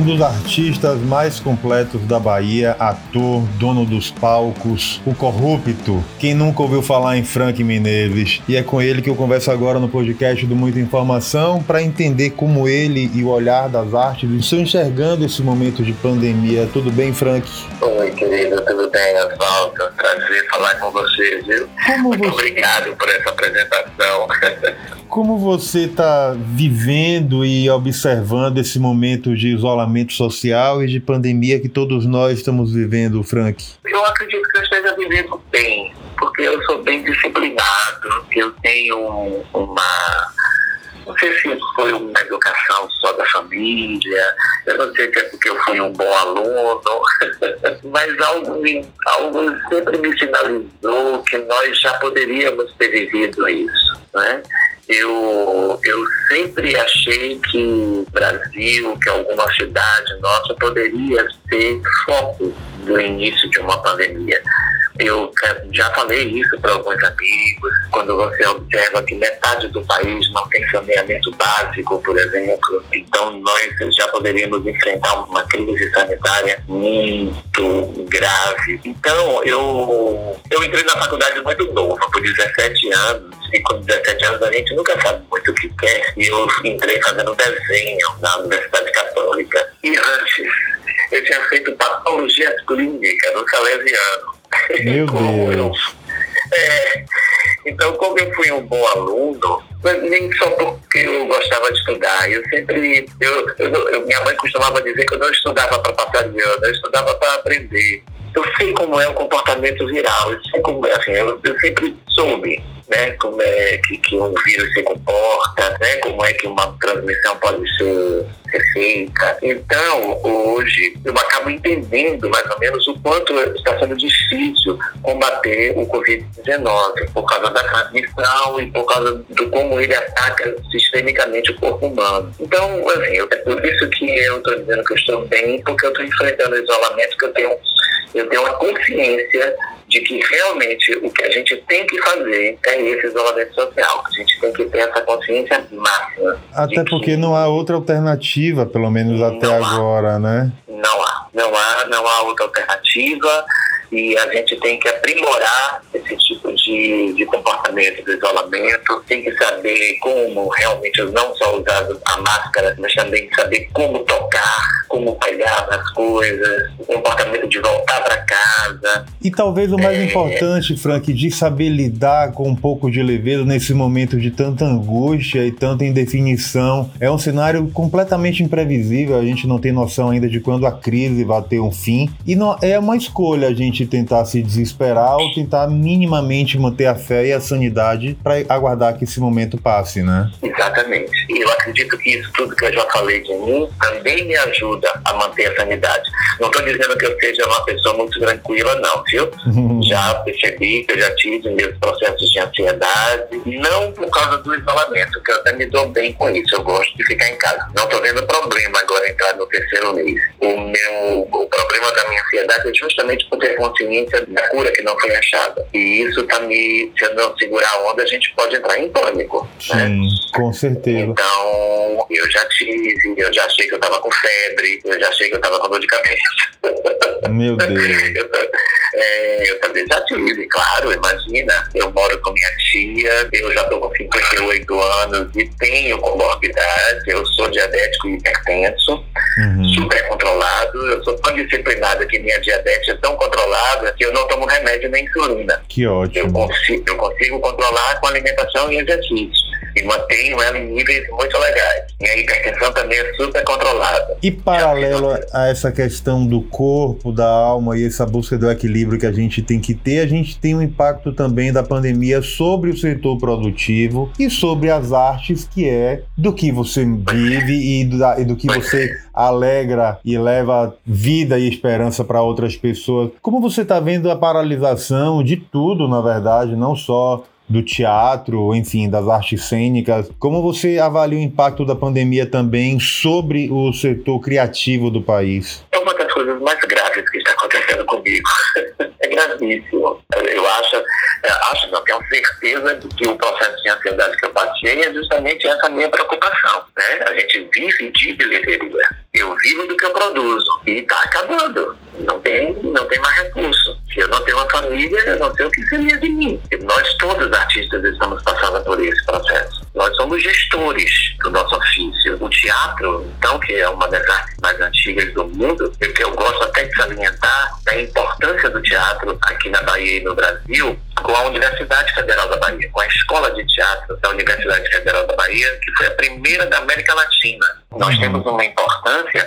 um dos artistas mais completos da Bahia, ator, dono dos palcos, o corrupto. Quem nunca ouviu falar em Frank Menezes? E é com ele que eu converso agora no podcast do Muita Informação para entender como ele e o olhar das artes estão enxergando esse momento de pandemia. Tudo bem, Frank? Oi, querido, tudo bem, Oswaldo? Prazer falar com você, viu? Como Muito você... obrigado por essa apresentação. Como você está vivendo e observando esse momento de isolamento social e de pandemia que todos nós estamos vivendo, Frank? Eu acredito que eu esteja vivendo bem, porque eu sou bem disciplinado, eu tenho uma não sei se foi uma educação só da família, eu não sei se é porque eu fui um bom aluno, mas algo, algo sempre me sinalizou que nós já poderíamos ter vivido isso. Né? Eu, eu sempre achei que o Brasil, que alguma cidade nossa poderia ser foco do início de uma pandemia. Eu já falei isso para alguns amigos, quando você observa que metade do país não tem saneamento básico, por exemplo, então nós já poderíamos enfrentar uma crise sanitária muito grave. Então eu, eu entrei na faculdade muito novo, por 17 anos, e com 17 anos a gente nunca sabe muito o que quer, e eu entrei fazendo desenho na Universidade Católica. E antes, eu tinha feito patologia clínica no Salesiano. Meu Deus. É, então, como eu fui um bom aluno, nem só porque eu gostava de estudar, eu sempre. Eu, eu, eu minha mãe costumava dizer que eu não estudava para passar de ano, eu estudava para aprender. Eu sei como é o comportamento viral, eu sei como é, assim, eu, eu sempre soube né, como é que, que um vírus se comporta, né, como é que uma transmissão pode ser, feita. Então, hoje, eu acabo entendendo mais ou menos o quanto está sendo difícil combater o Covid-19 por causa da transmissão e por causa do como ele ataca sistemicamente o corpo humano. Então, assim, é por isso que eu estou dizendo que eu estou bem, porque eu estou enfrentando o isolamento, que eu tenho, eu tenho uma consciência de que realmente o que a gente tem que fazer é esse isolamento social. A gente tem que ter essa consciência máxima. Até porque não há outra alternativa, pelo menos até agora, né? Não há. Não há, não há outra alternativa e a gente tem que aprimorar esse tipo de, de comportamento do isolamento, tem que saber como realmente não só usar a máscara, mas também saber como tocar, como pegar as coisas, o comportamento de voltar para casa. E talvez o mais é... importante, Frank, de saber lidar com um pouco de leveza nesse momento de tanta angústia e tanta indefinição. É um cenário completamente imprevisível, a gente não tem noção ainda de quando a crise vai ter um fim. E não, é uma escolha a gente tentar se desesperar ou tentar minimamente manter a fé e a sanidade para aguardar que esse momento passe, né? Exatamente. E eu acredito que isso tudo que eu já falei de mim também me ajuda a manter a sanidade. Não estou dizendo que eu seja uma pessoa muito tranquila, não, viu? já percebi que eu já tive meus processos de ansiedade, não por causa do isolamento, que eu até me dou bem com isso. Eu gosto de ficar em casa. Não estou vendo problema agora entrar no terceiro mês. O meu o problema da minha ansiedade é justamente por ter consciência da cura que não foi achada. E isso tá me, se eu não segurar a onda, a gente pode entrar em pânico. Né? Sim, né? com certeza. Então, eu já tive, eu já achei que eu tava com febre, eu já achei que eu tava com dor de cabeça. Meu Deus. eu, é, eu também já tive, claro, imagina. Eu moro com minha tia, eu já tô com 58 anos e tenho comorbidade, eu sou diabético e hipertenso, uhum. super controlado, eu sou tão disciplinado que minha diabetes é tão controlada que eu não tomo remédio nem insulina. Que ótimo. Eu consigo, eu consigo controlar com alimentação e exercício e mantenho ela em níveis muito legais. E a hipertensão também é super controlada. E paralelo a essa questão do corpo, da alma e essa busca do equilíbrio que a gente tem que ter, a gente tem um impacto também da pandemia sobre o setor produtivo e sobre as artes, que é do que você vive e do, e do que você alegra e leva vida e esperança para outras pessoas. Como você está vendo a paralisação de tudo, na verdade, não só do teatro, enfim, das artes cênicas. Como você avalia o impacto da pandemia também sobre o setor criativo do país? É uma das coisas mais graves que está acontecendo comigo. É gravíssimo. Eu acho, é, acho não, tenho certeza de que o processo de ansiedade que eu passei é justamente essa minha preocupação. Né? A gente vive de bilheteria. Eu vivo do que eu produzo e está acabando. Não tem, não tem mais recurso. Se eu não tenho uma família, eu não sei o que seria de mim. E nós todos artistas estamos passando por esse processo. Nós somos gestores do nosso ofício. O teatro, então, que é uma das artes mais antigas do mundo, e que eu gosto até de salientar a importância do teatro aqui na Bahia e no Brasil, com a Universidade Federal da Bahia, com a Escola de Teatro da Universidade Federal da Bahia, que foi a primeira da América Latina. Nós uhum. temos uma importância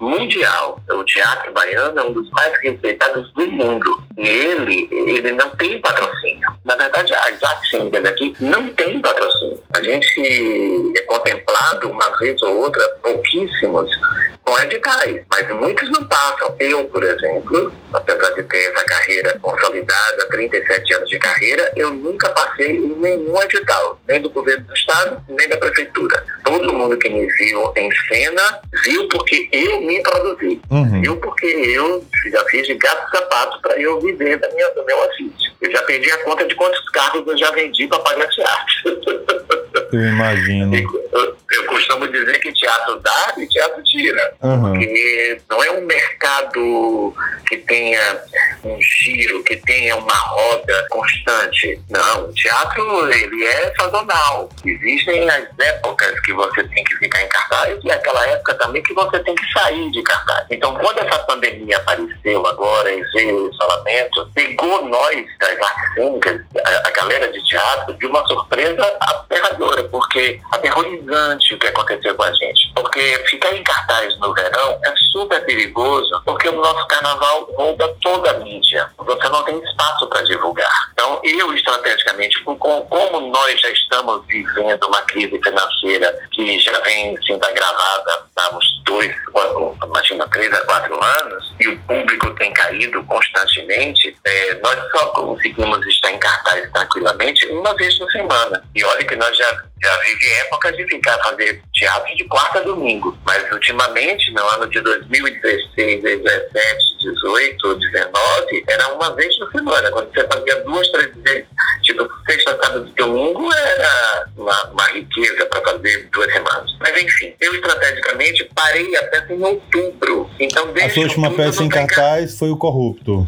mundial. O teatro baiano é um dos mais respeitados do mundo. E ele, ele não tem patrocínio. Na verdade, as artes cênicas aqui não tem patrocínio. A gente é contemplado uma vez ou outra, pouquíssimos, com editais, mas muitos não passam. Eu, por exemplo, apesar de ter essa carreira consolidada, 37 anos de carreira, eu nunca passei em nenhum edital, nem do governo do estado, nem da prefeitura. Todo mundo que me viu em cena viu porque eu me produzi. Uhum. Viu porque eu já fiz de gato sapato para eu viver da minha, do meu ofício. Eu já perdi a conta de quantos carros eu já vendi para pagar teatro. Eu imagino. Eu, eu costumo dizer que teatro dá e teatro tira. Uhum. Porque não é um mercado que tenha um giro, que tenha uma roda constante. Não, o teatro ele é sazonal. Existem as épocas que você tem que ficar em cartaz e aquela época também que você tem que sair de cartaz. Então, quando essa pandemia apareceu agora, esse isolamento, pegou nós das artes cênicas, a, a galera de teatro, de uma surpresa aterradora, porque aterrorizante o que aconteceu com a gente. Porque ficar em cartaz no verão é super perigoso, porque o nosso carnaval rouba toda a mídia. Você não tem espaço para divulgar. Então, eu, estrategicamente, como nós já estamos vivendo uma crise financeira que já vem sendo agravada há uns dois, imagina, três a quatro anos, e o público tem caído constantemente, é, nós só conseguimos estar em cartaz tranquilamente uma vez por semana. E olha que nós já já vive épocas de ficar fazer teatro de quarta a domingo. Mas ultimamente, no ano de 2016, 17, 18, 19, era uma vez por semana. Quando você fazia duas, três vezes, tipo, sexta, sábado e domingo, era uma, uma riqueza para fazer duas semanas. Mas enfim, eu estrategicamente parei a peça em outubro. Então, desde a sua última peça em cartaz foi o Corrupto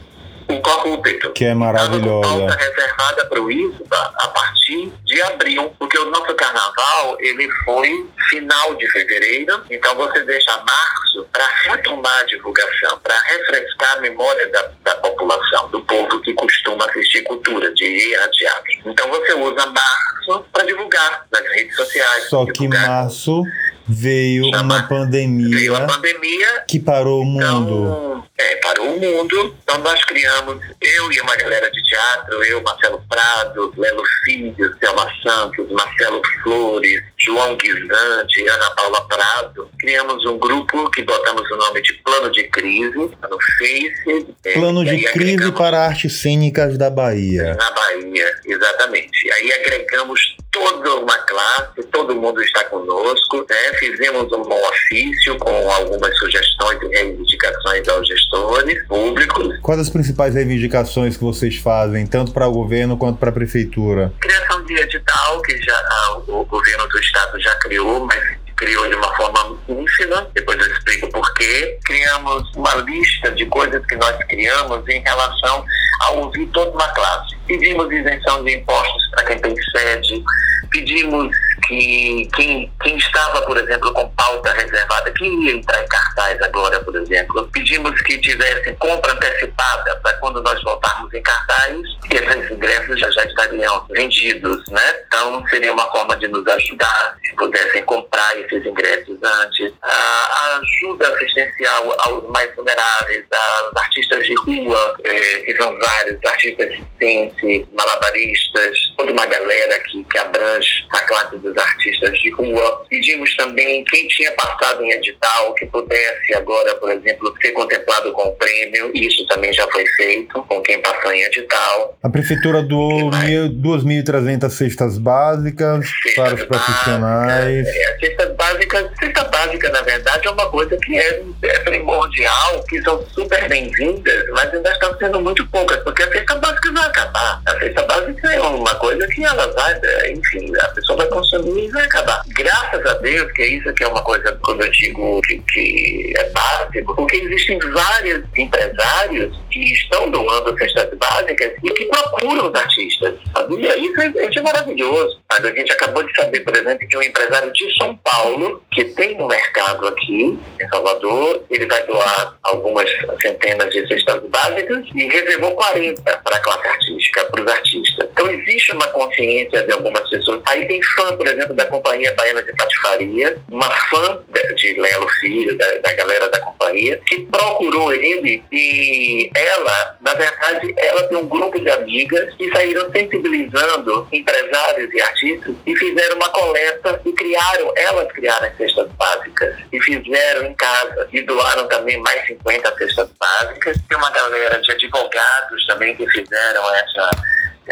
incorrupto. Que é maravilhosa. Pauta reservada para o ISBA a partir de abril, porque o nosso carnaval ele foi final de fevereiro, então você deixa março para retomar a divulgação, para refrescar a memória da, da população, do povo que costuma assistir cultura, de ir a teatro. Então você usa março para divulgar nas redes sociais. Só que março veio Chama, uma pandemia, veio uma pandemia que parou o mundo. Então, é, parou o mundo. Então nós criamos, eu e uma galera de teatro, eu, Marcelo Prado, Lelo Filho, Selma Santos, Marcelo Flores, João Guizante, Ana Paula Prado, criamos um grupo que botamos o nome de Plano de Crise no Face. É, Plano de Crise para Artes Cênicas da Bahia. Na Bahia, exatamente. E aí agregamos toda uma classe, todo mundo está conosco, né? Fizemos um bom ofício com algumas sugestões e reivindicações aos gestores públicos. Quais as principais reivindicações que vocês fazem, tanto para o governo quanto para a prefeitura? Criação de edital, que já ah, o governo do estado já criou, mas criou de uma forma ínfima, depois eu explico por quê. Criamos uma lista de coisas que nós criamos em relação a ouvir toda uma classe. Pedimos isenção de impostos para quem tem sede, pedimos que quem, quem estava, por exemplo, com pauta reservada, que ia entrar em cartaz agora, por exemplo, pedimos que tivesse compra antecipada para quando nós voltarmos em cartaz, esses ingressos já, já estariam vendidos, né? Então, seria uma forma de nos ajudar, se pudessem comprar esses ingressos antes. A ajuda assistencial aos mais vulneráveis, aos artistas de rua, eh, que são vários, artistas de ciência, malabaristas, toda uma galera que, que abrange a classe dos artistas de rua. Pedimos também quem tinha passado em edital, que pudesse agora, por exemplo, ser contemplado com o prêmio. Isso também já foi feito com quem passou em edital. A prefeitura doou 2.300 cestas básicas cestas para os profissionais. Básica, é, cestas básicas, cesta básica, na verdade, é uma coisa que é, é primordial, que são super bem-vindas, mas ainda estão sendo muito poucas, porque a cesta básica vai acabar. A cesta básica é uma coisa que ela vai, é, enfim, a pessoa vai consumir e vai acabar. Graças a Deus, que é isso que é uma coisa, quando eu digo que, que é básico, porque existem vários empresários que estão doando cestas básicas e que procuram os artistas. Sabia? Isso é, isso é maravilhoso. Mas a gente acabou de saber, por exemplo, que um empresário de São Paulo, que tem um mercado aqui em Salvador, ele vai doar algumas centenas de cestas básicas e reservou 40 para a classe artística, para os artistas. Então existe uma consciência de algumas pessoas. Aí tem fã, por exemplo, da Companhia Baiana de Patifaria, uma fã de Lelo Filho, da, da galera da companhia, que procurou ele e ela, na verdade, ela tem um grupo de amigas que saíram sensibilizando empresários e artistas e fizeram uma coleta e criaram, elas criaram as cestas básicas e fizeram em casa e doaram também mais 50 cestas básicas. Tem uma galera de advogados também que fizeram essa,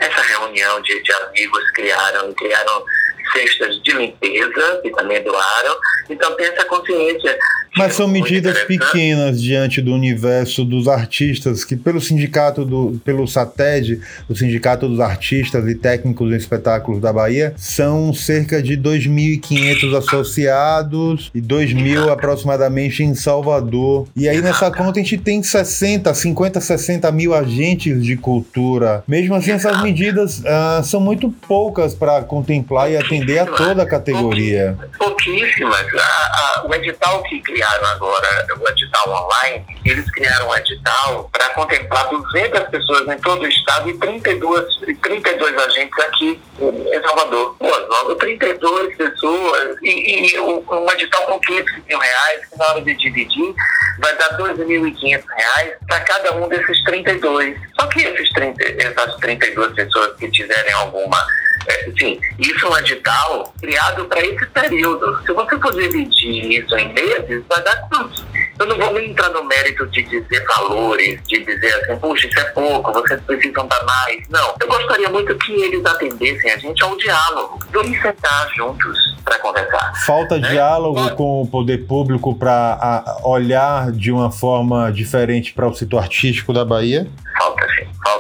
essa reunião de, de amigos, criaram, criaram cestas de limpeza, que também doaram. Então tem essa consciência mas são medidas pequenas diante do universo dos artistas, que pelo sindicato do, pelo SATED, o Sindicato dos Artistas e Técnicos em Espetáculos da Bahia, são cerca de 2.500 associados e 2.000 aproximadamente em Salvador. E aí nessa conta a gente tem 60, 50, 60 mil agentes de cultura. Mesmo assim, essas medidas ah, são muito poucas para contemplar e atender a toda a categoria. Pouquíssimas. O edital que criaram agora o edital online, eles criaram um edital para contemplar 200 pessoas em todo o estado e 32, 32 agentes aqui em Salvador. Pô, logo 32 pessoas e, e um edital com 500 mil reais, que na hora de dividir vai dar 2.500 reais para cada um desses 32. Só que esses 30, essas 32 pessoas que tiverem alguma é, sim, isso é um edital criado para esse período. Se você for dividir isso em meses, vai dar quanto? Eu não vou nem entrar no mérito de dizer valores, de dizer assim, puxa, isso é pouco, vocês precisam dar mais. Não. Eu gostaria muito que eles atendessem a gente ao diálogo. Vamos sentar juntos para conversar. Falta né? diálogo com o poder público para olhar de uma forma diferente para o setor artístico da Bahia? Falta.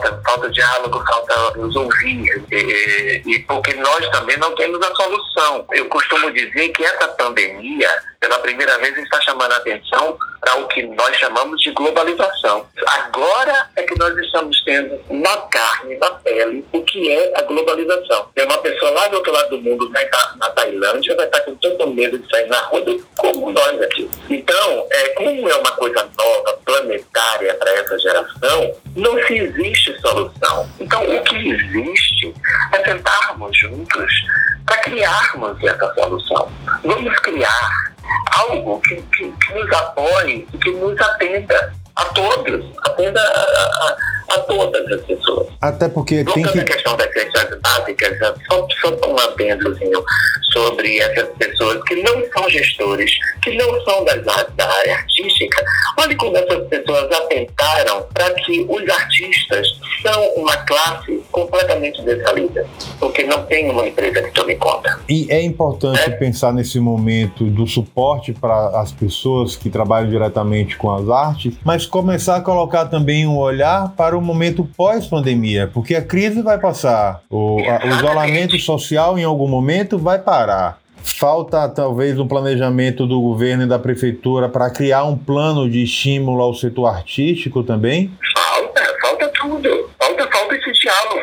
Falta, falta diálogo, falta nos ouvir. E, e porque nós também não temos a solução. Eu costumo dizer que essa pandemia pela primeira vez está chamando a atenção para o que nós chamamos de globalização. Agora é que nós estamos tendo na carne, na pele, o que é a globalização. Tem uma pessoa lá do outro lado do mundo, vai estar na Tailândia, vai estar com tanto medo de sair na rua como nós aqui. Então, é, como é uma coisa nova, planetária para essa geração, não se existe solução. Então, o que existe é sentarmos juntos para criarmos essa solução. Vamos criar algo que, que, que nos apoie e que nos atenda a todos, atenda a, a, a todas as pessoas. Até porque tem que... a questão das questões básicas, só, só um adendozinho sobre essas pessoas que não são gestores, que não são das, da área artística. Olha como essas pessoas atentaram para que os artistas são uma classe completamente desvalida, porque não tem uma empresa que tome conta. E é importante é? pensar nesse momento do suporte para as pessoas que trabalham diretamente com as artes, mas começar a colocar também um olhar para o momento pós-pandemia, porque a crise vai passar, o, a, o isolamento social em algum momento vai parar. Falta talvez um planejamento do governo e da prefeitura para criar um plano de estímulo ao setor artístico também? Falta, falta tudo. Falta, falta esse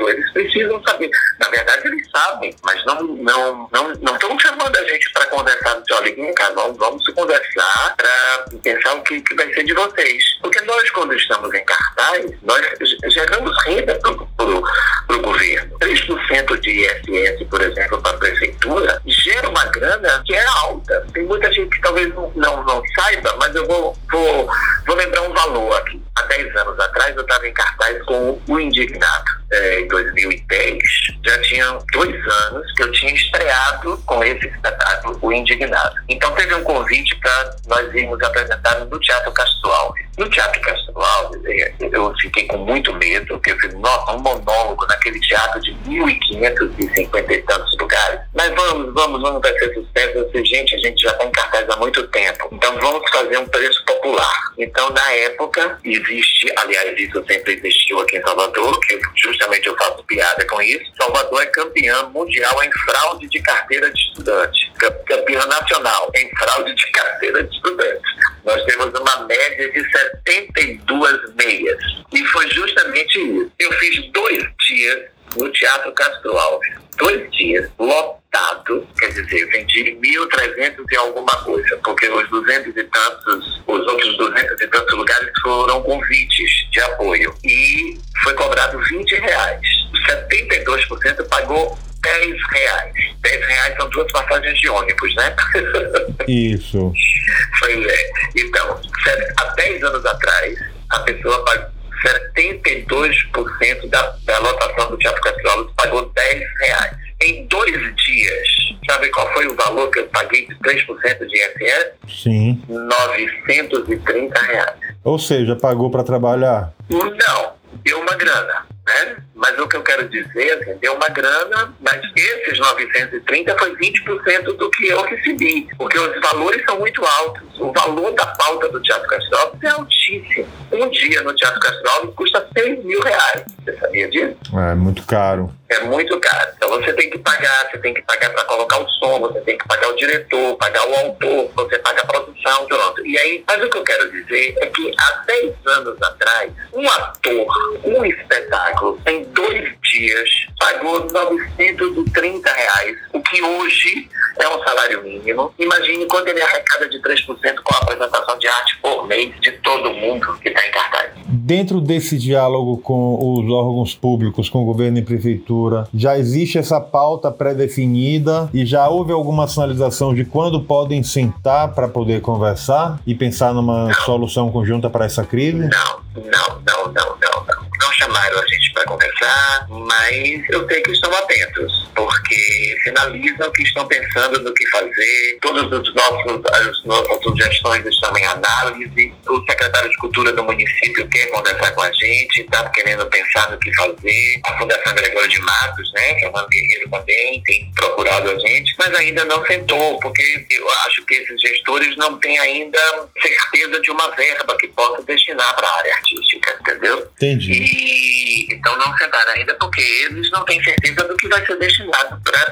Eles precisam saber. Na verdade, eles sabem, mas não não não não estão chamando a gente para conversar. De, olha, vem cá, vamos, vamos conversar para pensar o que, que vai ser de vocês. Porque nós, quando estamos em cartaz, nós geramos renda para o governo. 3% de ISS, por exemplo, para a prefeitura, gera uma grana que é alta. Tem muita gente que talvez não, não, não saiba, mas eu vou, vou, vou lembrar um valor aqui. Há 10 anos atrás, eu estava em cartaz com o Indignado é, em 2010, já tinha dois anos que eu tinha estreado com esse espetáculo, O Indignado. Então teve um convite para nós irmos apresentar no Teatro Castro Alves. No Teatro Castro Alves, é, eu fiquei com muito medo, porque eu fiz um monólogo naquele teatro de 1.550 e tantos lugares. Mas vamos, vamos, vamos, vai ser sucesso. Eu disse, gente, a gente já está em cartaz há muito tempo. Então vamos fazer um preço popular. Então, na época, existe, aliás, isso sempre existiu aqui em Salvador, que justamente eu faço piada com isso. Salvador é campeã mundial em fraude de carteira de estudante. Campeã nacional em fraude de carteira de estudante. Nós temos uma média de 72 meias. E foi justamente isso. Eu fiz dois dias no Teatro Castro Alves. Dois dias, lotado, quer dizer, vendi 1.300 e alguma coisa, porque os 200 e tantos, os outros 200 e tantos lugares foram convites de apoio. E foi cobrado 20 reais. 72% pagou 10 reais. 10 reais são duas passagens de ônibus, né? Isso. Pois é. Então, há 10 anos atrás, a pessoa pagou 72% da, da lotação do Teatro Castro pagou 10 reais. Em dois dias, sabe qual foi o valor que eu paguei de 3% de ISS? Sim. 930 reais. Ou seja, pagou para trabalhar? Não, deu uma grana né? Mas o que eu quero dizer, assim, deu uma grana, mas esses 930 foi 20% do que eu recebi, porque os valores são muito altos. O valor da pauta do Teatro Castro é altíssimo. Um dia no Teatro Castro custa 6 mil reais. Você sabia disso? É muito caro. É muito caro. Então você tem que pagar, você tem que pagar para colocar o som, você tem que pagar o diretor, pagar o autor, você paga a produção, pronto. E aí, mas o que eu quero dizer é que há 10 anos atrás, um ator, um espetáculo, em dois dias, pagou 930 reais, o que hoje é um salário mínimo. Imagine quando ele arrecada de 3% com a apresentação de arte por mês de todo mundo que está em cartaz. Dentro desse diálogo com os órgãos públicos, com o governo e prefeitura, já existe essa pauta pré-definida e já houve alguma sinalização de quando podem sentar para poder conversar e pensar numa não. solução conjunta para essa crise? Não, não, não, não, não, não. Não chamaram a gente conversar, mas eu sei que estão atentos, porque sinalizam que estão pensando no que fazer, nossos as nossas sugestões estão em análise, o secretário de Cultura do município quer conversar com a gente, está querendo pensar no que fazer, a Fundação Gregório de Matos, né, que é uma guerreiro também, tem procurado a gente, mas ainda não sentou, porque eu acho que esses gestores não têm ainda certeza de uma verba que possa destinar para a área artística, entendeu? Entendi. E, então não sentaram ainda porque eles não têm certeza do que vai ser destinado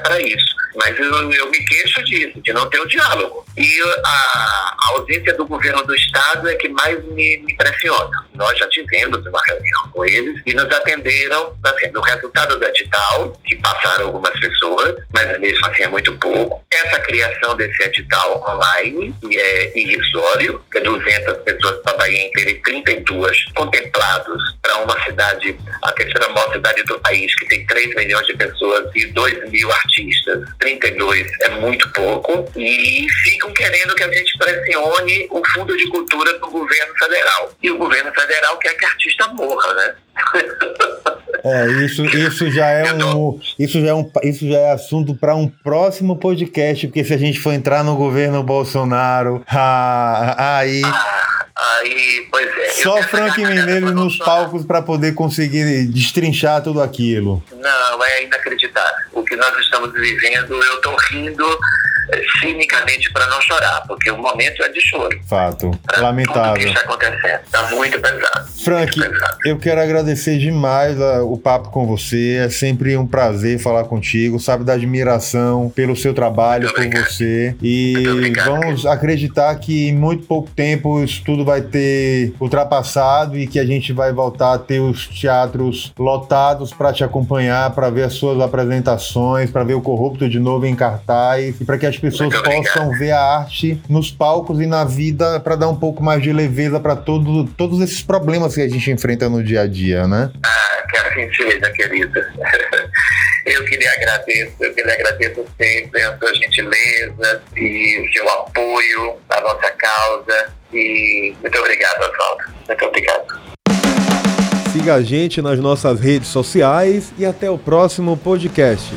para isso. Mas eu, eu, me queixo disso, de não ter o diálogo. E a, a, ausência do governo do Estado é que mais me, me pressiona. Nós já tivemos uma reunião com eles e nos atenderam, assim, no resultado do edital, que passaram algumas pessoas, mas mesmo assim é muito pouco. Essa criação desse edital online é irrisório, que é 200 pessoas para a Bahia inteira e 32 contemplados para uma cidade, a terceira maior cidade do país, que tem 3 milhões de pessoas e 2 mil artistas. 32 é muito pouco. E ficam querendo que a gente pressione o Fundo de Cultura do governo federal. E o governo federal quer que a artista morra, né? É, isso, isso já é um, isso já é um, isso já é assunto para um próximo podcast, porque se a gente for entrar no governo Bolsonaro, ah, aí ah. Aí, pois é. Só Frank Mineiro nos palcos para poder conseguir destrinchar tudo aquilo. Não, é inacreditável. O que nós estamos vivendo, eu estou rindo cinicamente para não chorar, porque o momento é de choro. Fato. Pra Lamentável. Tudo que está acontecendo. Está muito pesado. Frank, muito pesado. eu quero agradecer demais a, o papo com você. É sempre um prazer falar contigo. Sabe da admiração pelo seu trabalho, por você. E vamos acreditar que em muito pouco tempo isso tudo vai ter ultrapassado e que a gente vai voltar a ter os teatros lotados para te acompanhar, para ver as suas apresentações, para ver o Corrupto de novo em cartaz e para que as pessoas possam ver a arte nos palcos e na vida para dar um pouco mais de leveza para todo, todos esses problemas que a gente enfrenta no dia a dia, né? Ah, que assim seja, querida. Eu que lhe agradeço, eu que lhe agradeço sempre a sua gentileza e o seu apoio à nossa causa. E muito obrigado, Oswaldo. Muito obrigado. Siga a gente nas nossas redes sociais e até o próximo podcast.